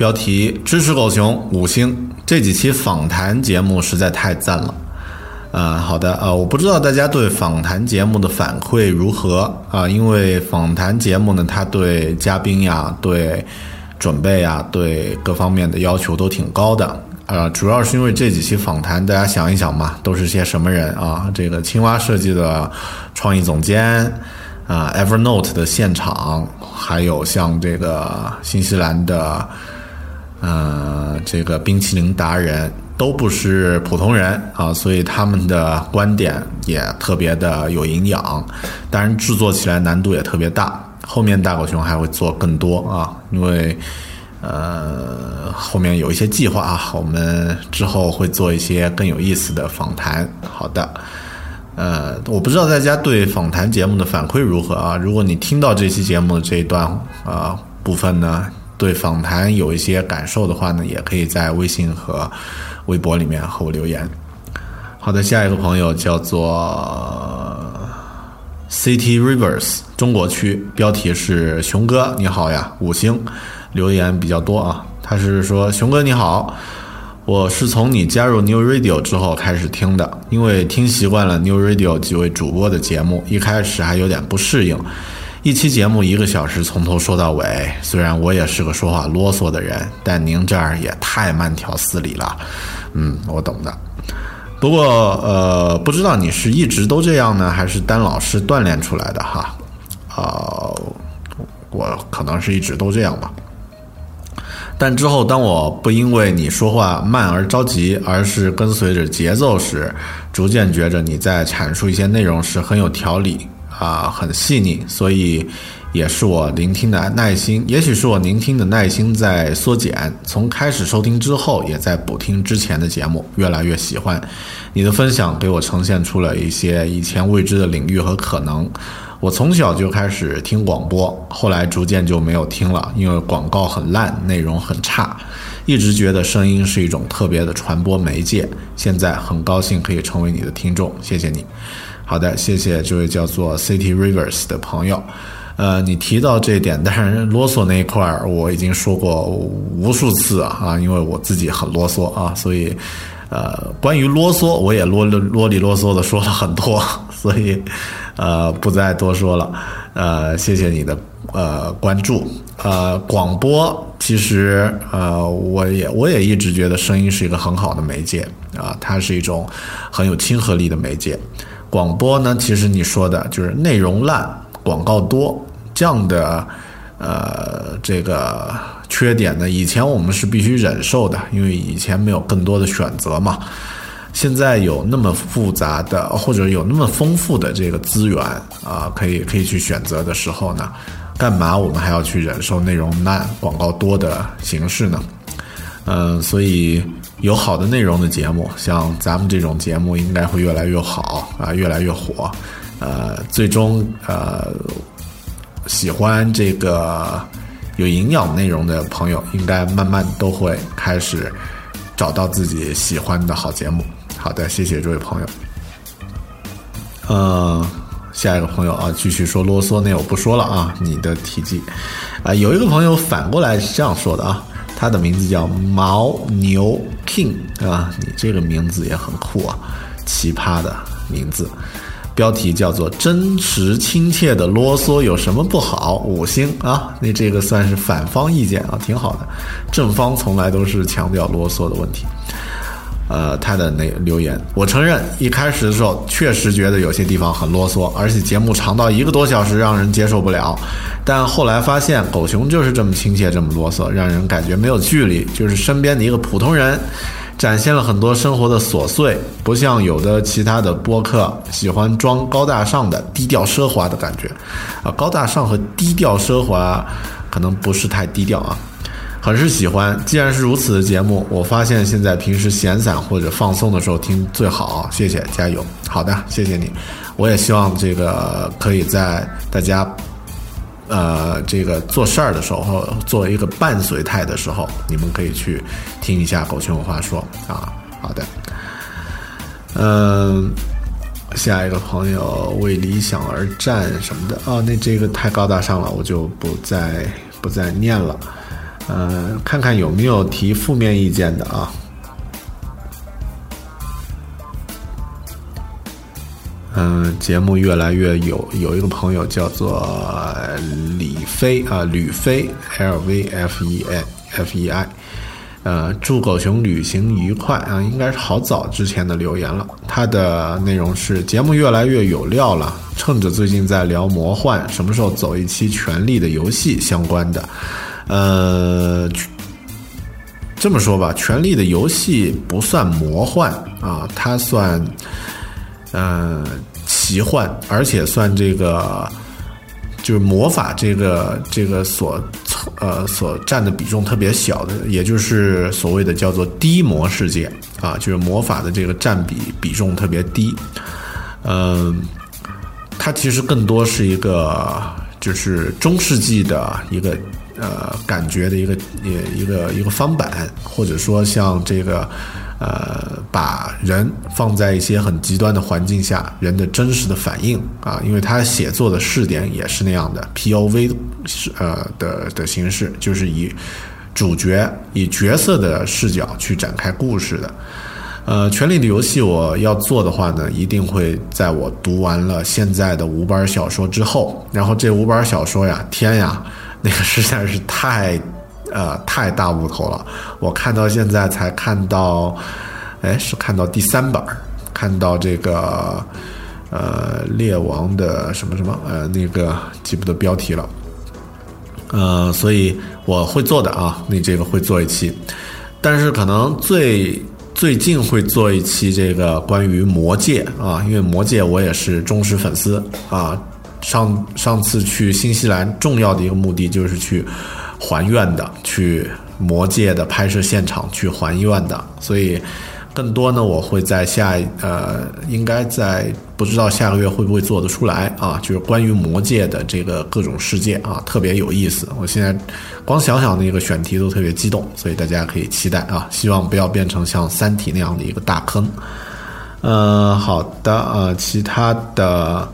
标题支持狗熊五星。这几期访谈节目实在太赞了。呃，好的，呃，我不知道大家对访谈节目的反馈如何啊？因为访谈节目呢，它对嘉宾呀、对准备啊、对各方面的要求都挺高的。呃，主要是因为这几期访谈，大家想一想嘛，都是些什么人啊？这个青蛙设计的创意总监啊，Evernote 的现场，还有像这个新西兰的呃这个冰淇淋达人，都不是普通人啊，所以他们的观点也特别的有营养，当然制作起来难度也特别大。后面大狗熊还会做更多啊，因为。呃，后面有一些计划啊，我们之后会做一些更有意思的访谈。好的，呃，我不知道大家对访谈节目的反馈如何啊？如果你听到这期节目的这一段啊部分呢，对访谈有一些感受的话呢，也可以在微信和微博里面和我留言。好的，下一个朋友叫做 City Rivers 中国区，标题是熊哥你好呀，五星。留言比较多啊，他是说熊哥你好，我是从你加入 New Radio 之后开始听的，因为听习惯了 New Radio 几位主播的节目，一开始还有点不适应。一期节目一个小时从头说到尾，虽然我也是个说话啰嗦的人，但您这儿也太慢条斯理了。嗯，我懂的。不过呃，不知道你是一直都这样呢，还是丹老师锻炼出来的哈？啊，我可能是一直都这样吧。但之后，当我不因为你说话慢而着急，而是跟随着节奏时，逐渐觉着你在阐述一些内容时很有条理啊，很细腻，所以也是我聆听的耐心，也许是我聆听的耐心在缩减。从开始收听之后，也在补听之前的节目，越来越喜欢你的分享，给我呈现出了一些以前未知的领域和可能。我从小就开始听广播，后来逐渐就没有听了，因为广告很烂，内容很差。一直觉得声音是一种特别的传播媒介。现在很高兴可以成为你的听众，谢谢你。好的，谢谢这位叫做 City Rivers 的朋友。呃，你提到这一点，但是啰嗦那一块儿我已经说过无数次啊，因为我自己很啰嗦啊，所以。呃，关于啰嗦，我也啰啰里啰嗦的说了很多，所以，呃，不再多说了。呃，谢谢你的呃关注。呃，广播其实呃，我也我也一直觉得声音是一个很好的媒介啊，它是一种很有亲和力的媒介。广播呢，其实你说的就是内容烂、广告多这样的。呃，这个缺点呢，以前我们是必须忍受的，因为以前没有更多的选择嘛。现在有那么复杂的，或者有那么丰富的这个资源啊，可以可以去选择的时候呢，干嘛我们还要去忍受内容烂、广告多的形式呢？嗯，所以有好的内容的节目，像咱们这种节目，应该会越来越好啊，越来越火。呃，最终呃。喜欢这个有营养内容的朋友，应该慢慢都会开始找到自己喜欢的好节目。好的，谢谢这位朋友。嗯，下一个朋友啊，继续说啰嗦，那我不说了啊。你的体积啊，有一个朋友反过来是这样说的啊，他的名字叫牦牛 king 啊，你这个名字也很酷啊，奇葩的名字。标题叫做“真实亲切的啰嗦有什么不好？”五星啊，那这个算是反方意见啊，挺好的。正方从来都是强调啰嗦的问题。呃，他的那留言，我承认一开始的时候确实觉得有些地方很啰嗦，而且节目长到一个多小时，让人接受不了。但后来发现，狗熊就是这么亲切，这么啰嗦，让人感觉没有距离，就是身边的一个普通人。展现了很多生活的琐碎，不像有的其他的播客喜欢装高大上的低调奢华的感觉，啊，高大上和低调奢华可能不是太低调啊，很是喜欢。既然是如此的节目，我发现现在平时闲散或者放松的时候听最好。谢谢，加油。好的，谢谢你。我也希望这个可以在大家。呃，这个做事儿的时候，作为一个伴随态的时候，你们可以去听一下《狗熊有话说》啊。好的，嗯，下一个朋友为理想而战什么的啊，那这个太高大上了，我就不再不再念了。嗯，看看有没有提负面意见的啊。嗯，节目越来越有有一个朋友叫做李飞啊，吕飞 L V F E I F E I，呃，祝狗熊旅行愉快啊，应该是好早之前的留言了。他的内容是节目越来越有料了，趁着最近在聊魔幻，什么时候走一期《权力的游戏》相关的？呃，这么说吧，《权力的游戏》不算魔幻啊，它算。呃，奇幻，而且算这个，就是魔法这个这个所呃所占的比重特别小的，也就是所谓的叫做低魔世界啊，就是魔法的这个占比比重特别低。嗯，它其实更多是一个就是中世纪的一个呃感觉的一个一一个一个翻版，或者说像这个。呃，把人放在一些很极端的环境下，人的真实的反应啊，因为他写作的试点也是那样的，P O V 呃的的形式，就是以主角以角色的视角去展开故事的。呃，《权力的游戏》我要做的话呢，一定会在我读完了现在的五本小说之后，然后这五本小说呀，天呀，那个实在是太，呃，太大无头了。我看到现在才看到，哎，是看到第三本，看到这个，呃，猎王的什么什么，呃，那个记不得标题了。呃，所以我会做的啊，那这个会做一期，但是可能最。最近会做一期这个关于魔戒啊，因为魔戒我也是忠实粉丝啊。上上次去新西兰，重要的一个目的就是去还愿的，去魔界的拍摄现场去还愿的，所以。更多呢，我会在下呃，应该在不知道下个月会不会做得出来啊？就是关于魔界的这个各种世界啊，特别有意思。我现在光想想那个选题都特别激动，所以大家可以期待啊！希望不要变成像《三体》那样的一个大坑。嗯，好的啊，其他的。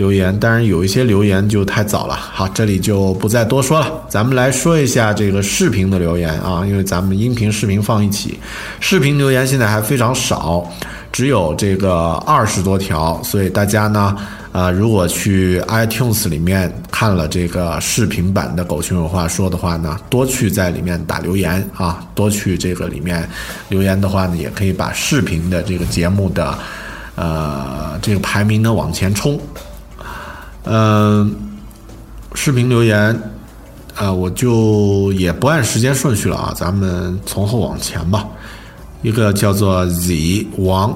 留言，当然有一些留言就太早了。好，这里就不再多说了。咱们来说一下这个视频的留言啊，因为咱们音频、视频放一起，视频留言现在还非常少，只有这个二十多条。所以大家呢，啊，如果去 iTunes 里面看了这个视频版的《狗熊有话说》的话呢，多去在里面打留言啊，多去这个里面留言的话呢，也可以把视频的这个节目的呃这个排名呢往前冲。嗯，视频留言，啊，我就也不按时间顺序了啊，咱们从后往前吧。一个叫做 Z 王，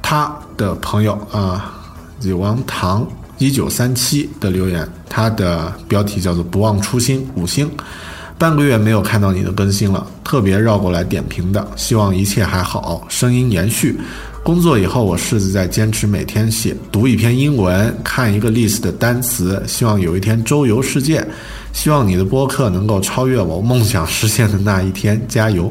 他的朋友啊，Z 王唐一九三七的留言，他的标题叫做“不忘初心”，五星。半个月没有看到你的更新了，特别绕过来点评的，希望一切还好，声音延续。工作以后，我试着在坚持每天写读一篇英文，看一个 list 的单词，希望有一天周游世界。希望你的播客能够超越我梦想实现的那一天，加油！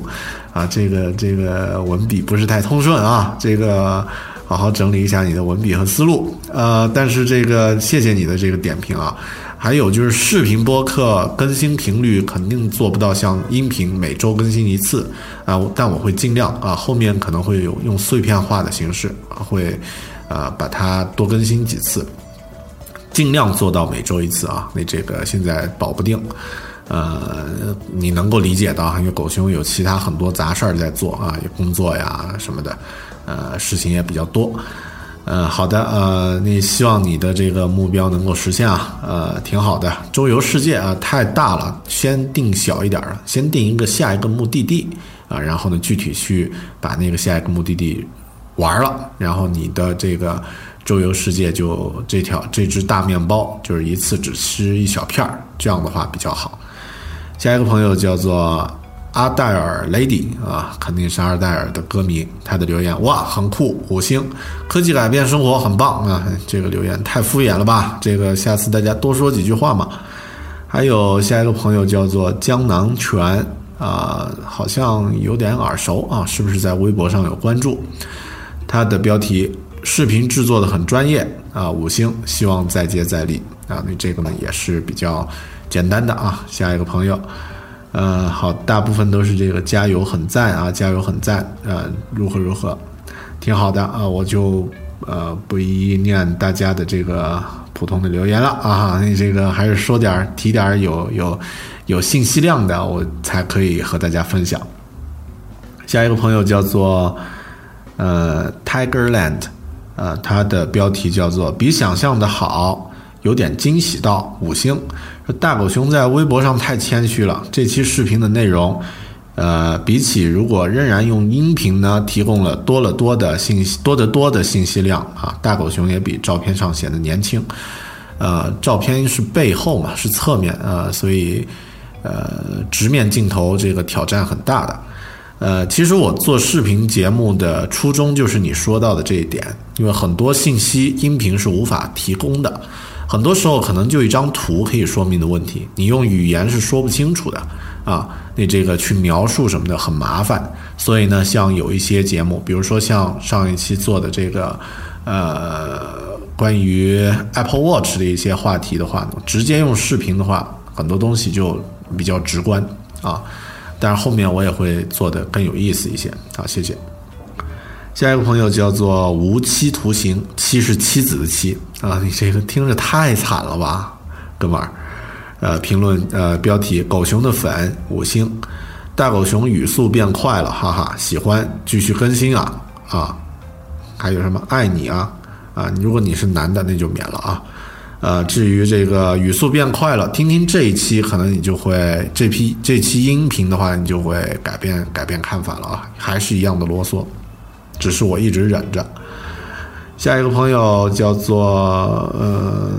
啊，这个这个文笔不是太通顺啊，这个好好整理一下你的文笔和思路。呃，但是这个谢谢你的这个点评啊。还有就是视频播客更新频率肯定做不到像音频每周更新一次啊，但我会尽量啊，后面可能会有用碎片化的形式，会啊把它多更新几次，尽量做到每周一次啊。那这个现在保不定，呃，你能够理解到，因为狗熊有其他很多杂事儿在做啊，有工作呀什么的，呃，事情也比较多。呃，好的，呃，那希望你的这个目标能够实现啊，呃，挺好的。周游世界啊，太大了，先定小一点儿，先定一个下一个目的地啊，然后呢，具体去把那个下一个目的地玩了，然后你的这个周游世界就这条这只大面包就是一次只吃一小片儿，这样的话比较好。下一个朋友叫做。阿黛尔 Lady 啊，肯定是阿黛尔的歌迷。他的留言哇，很酷，五星，科技改变生活，很棒啊！这个留言太敷衍了吧？这个下次大家多说几句话嘛。还有下一个朋友叫做江南泉啊，好像有点耳熟啊，是不是在微博上有关注？他的标题视频制作的很专业啊，五星，希望再接再厉啊。那这个呢也是比较简单的啊。下一个朋友。呃，好，大部分都是这个加油很赞啊，加油很赞，呃，如何如何，挺好的啊，我就呃不一一念大家的这个普通的留言了啊，你这个还是说点提点有有有信息量的，我才可以和大家分享。下一个朋友叫做呃 Tigerland，呃，他的标题叫做比想象的好，有点惊喜到五星。大狗熊在微博上太谦虚了。这期视频的内容，呃，比起如果仍然用音频呢，提供了多了多的信息，多得多的信息量啊。大狗熊也比照片上显得年轻，呃，照片是背后嘛，是侧面啊，所以呃，直面镜头这个挑战很大的。呃，其实我做视频节目的初衷就是你说到的这一点，因为很多信息音频是无法提供的。很多时候可能就一张图可以说明的问题，你用语言是说不清楚的啊。你这个去描述什么的很麻烦，所以呢，像有一些节目，比如说像上一期做的这个，呃，关于 Apple Watch 的一些话题的话呢，直接用视频的话，很多东西就比较直观啊。但是后面我也会做的更有意思一些。好，谢谢。下一个朋友叫做无期徒刑，妻是妻子的妻啊，你这个听着太惨了吧，哥们儿。呃，评论呃标题狗熊的粉五星，大狗熊语速变快了，哈哈，喜欢继续更新啊啊，还有什么爱你啊啊，如果你是男的那就免了啊。呃，至于这个语速变快了，听听这一期，可能你就会这批这期音频的话，你就会改变改变看法了啊，还是一样的啰嗦，只是我一直忍着。下一个朋友叫做呃。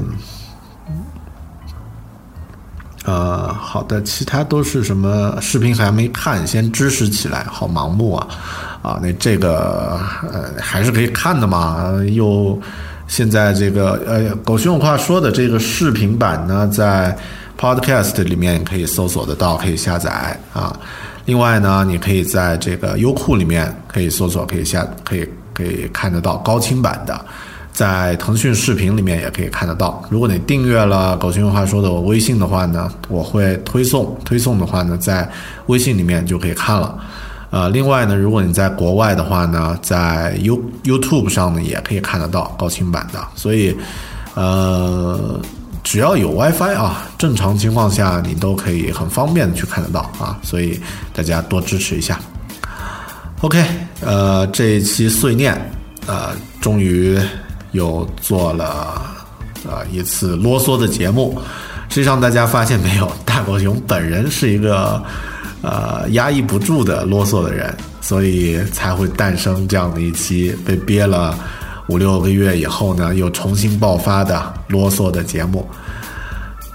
呃，好的，其他都是什么视频还没看，先支持起来，好盲目啊，啊，那这个呃还是可以看的嘛，又现在这个呃狗熊有话说的这个视频版呢，在 Podcast 里面可以搜索得到，可以下载啊。另外呢，你可以在这个优酷里面可以搜索，可以下，可以可以看得到高清版的。在腾讯视频里面也可以看得到。如果你订阅了狗熊有话说的我微信的话呢，我会推送，推送的话呢，在微信里面就可以看了。呃，另外呢，如果你在国外的话呢，在 You YouTube 上呢也可以看得到高清版的。所以，呃，只要有 WiFi 啊，正常情况下你都可以很方便的去看得到啊。所以大家多支持一下。OK，呃，这一期碎念，呃，终于。又做了呃一次啰嗦的节目，实际上大家发现没有，大狗熊本人是一个呃压抑不住的啰嗦的人，所以才会诞生这样的一期被憋了五六个月以后呢又重新爆发的啰嗦的节目。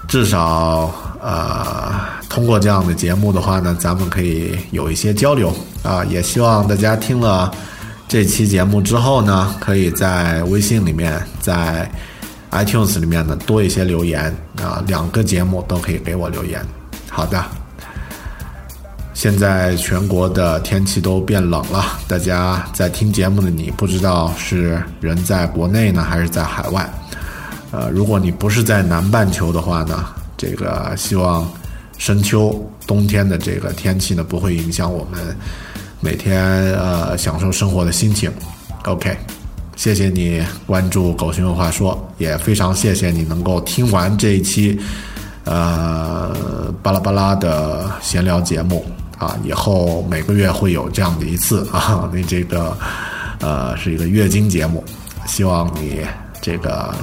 至少呃通过这样的节目的话呢，咱们可以有一些交流啊，也希望大家听了。这期节目之后呢，可以在微信里面，在 iTunes 里面呢多一些留言啊，两个节目都可以给我留言。好的，现在全国的天气都变冷了，大家在听节目的你不知道是人在国内呢还是在海外？呃，如果你不是在南半球的话呢，这个希望深秋冬天的这个天气呢不会影响我们。每天呃享受生活的心情，OK，谢谢你关注狗熊有话说，也非常谢谢你能够听完这一期呃巴拉巴拉的闲聊节目啊，以后每个月会有这样的一次 啊，那这个呃是一个月经节目，希望你这个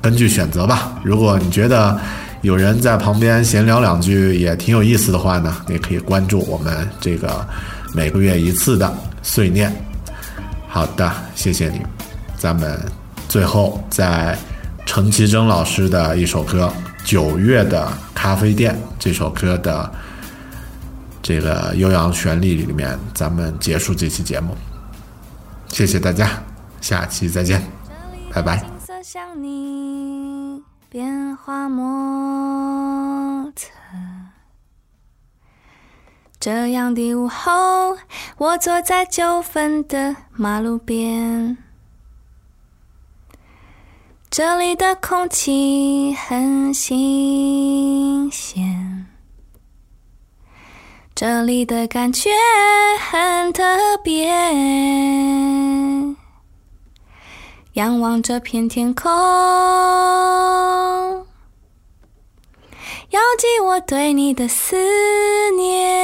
根据选择吧，如果你觉得有人在旁边闲聊两句也挺有意思的话呢，也可以关注我们这个。每个月一次的碎念，好的，谢谢你。咱们最后在陈绮贞老师的一首歌《九月的咖啡店》这首歌的这个悠扬旋律里面，咱们结束这期节目。谢谢大家，下期再见，拜拜。这样的午后，我坐在九份的马路边，这里的空气很新鲜，这里的感觉很特别。仰望这片天空。遥寄我对你的思念，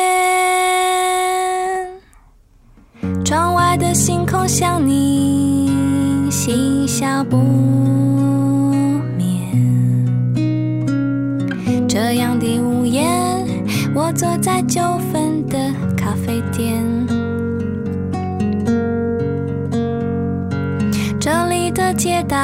窗外的星空像你嬉笑不我坐在九份的咖啡店，这里的街道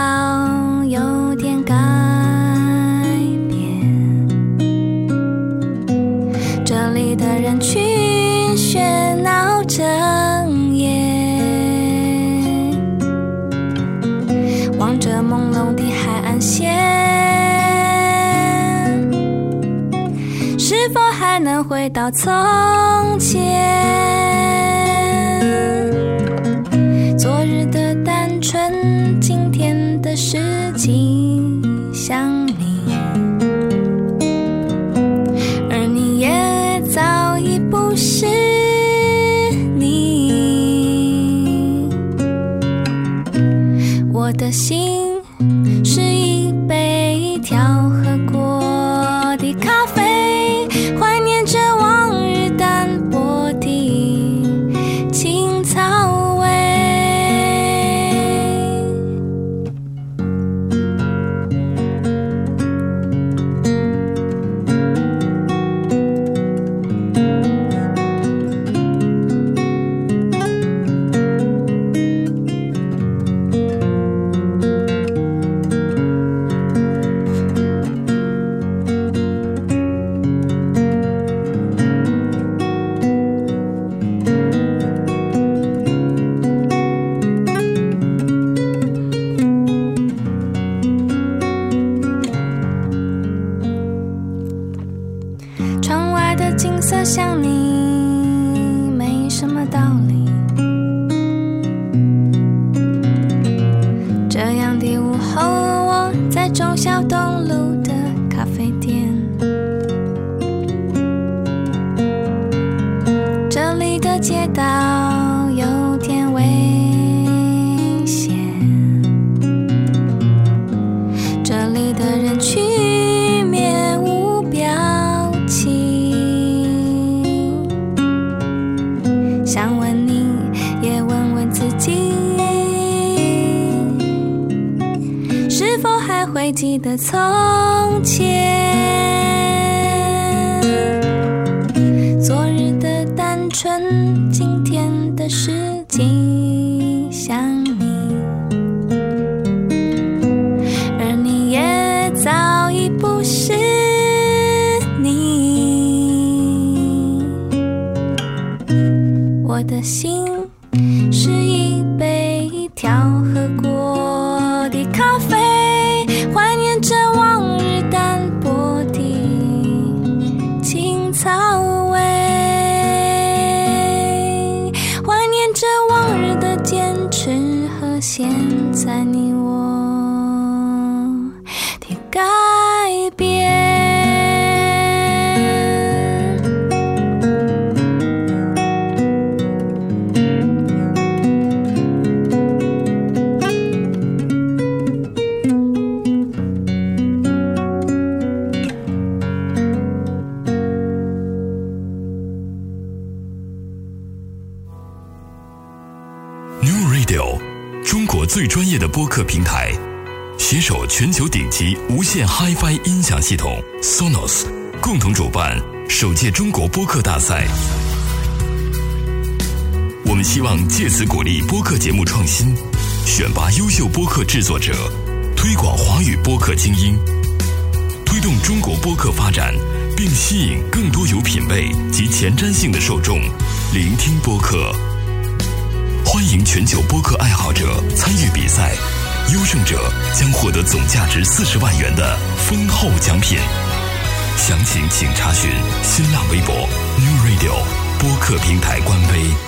回到从前？昨日的单纯，今天的事情想你。而你也早已不是你。我的心级无线 HiFi 音响系统 Sonos，共同主办首届中国播客大赛。我们希望借此鼓励播客节目创新，选拔优秀播客制作者，推广华语播客精英，推动中国播客发展，并吸引更多有品位及前瞻性的受众聆听播客。欢迎全球播客爱好者参与比赛，优胜者将获得总价值四十万元的丰厚奖品。详情请查询新浪微博 New Radio 播客平台官微。